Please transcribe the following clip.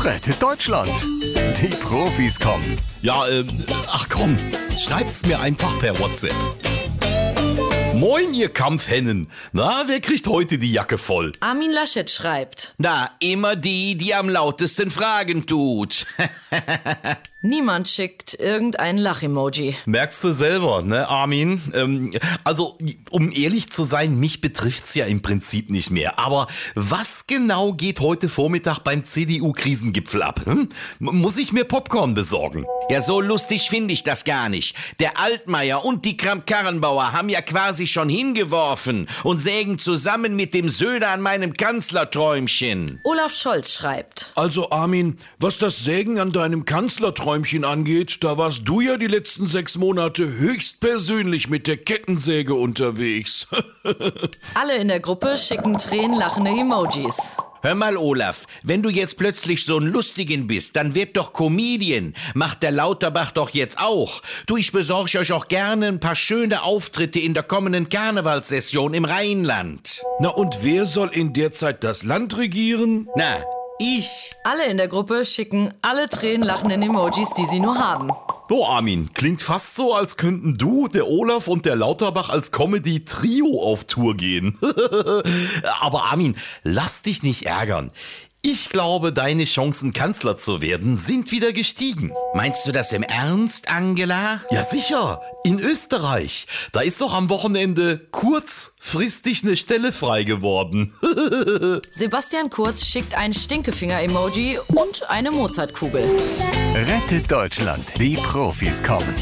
Rettet Deutschland. Die Profis kommen. Ja, ähm, ach komm, schreibt's mir einfach per WhatsApp. Moin, ihr Kampfhennen. Na, wer kriegt heute die Jacke voll? Armin Laschet schreibt. Na, immer die, die am lautesten Fragen tut. Niemand schickt irgendein Lach-Emoji. Merkst du selber, ne, Armin? Ähm, also, um ehrlich zu sein, mich betrifft's ja im Prinzip nicht mehr. Aber was genau geht heute Vormittag beim CDU-Krisengipfel ab? Hm? Muss ich mir Popcorn besorgen? Ja, so lustig finde ich das gar nicht. Der Altmaier und die Kramp-Karrenbauer haben ja quasi schon hingeworfen und sägen zusammen mit dem Söder an meinem Kanzlerträumchen. Olaf Scholz schreibt. Also Armin, was das Sägen an deinem Kanzlerträumchen angeht, da warst du ja die letzten sechs Monate höchstpersönlich mit der Kettensäge unterwegs. Alle in der Gruppe schicken tränenlachende Emojis. Hör mal, Olaf, wenn du jetzt plötzlich so ein Lustigen bist, dann wird doch Comedian. Macht der Lauterbach doch jetzt auch. Du, ich besorge euch auch gerne ein paar schöne Auftritte in der kommenden Karnevalssession im Rheinland. Na und wer soll in der Zeit das Land regieren? Na, ich. Alle in der Gruppe schicken alle tränenlachenden Emojis, die sie nur haben. So, Armin, klingt fast so, als könnten du, der Olaf und der Lauterbach als Comedy-Trio auf Tour gehen. Aber Armin, lass dich nicht ärgern. Ich glaube, deine Chancen, Kanzler zu werden, sind wieder gestiegen. Meinst du das im Ernst, Angela? Ja, sicher. In Österreich. Da ist doch am Wochenende kurzfristig eine Stelle frei geworden. Sebastian Kurz schickt ein Stinkefinger-Emoji und eine Mozartkugel. Rettet Deutschland. Die Profis kommen.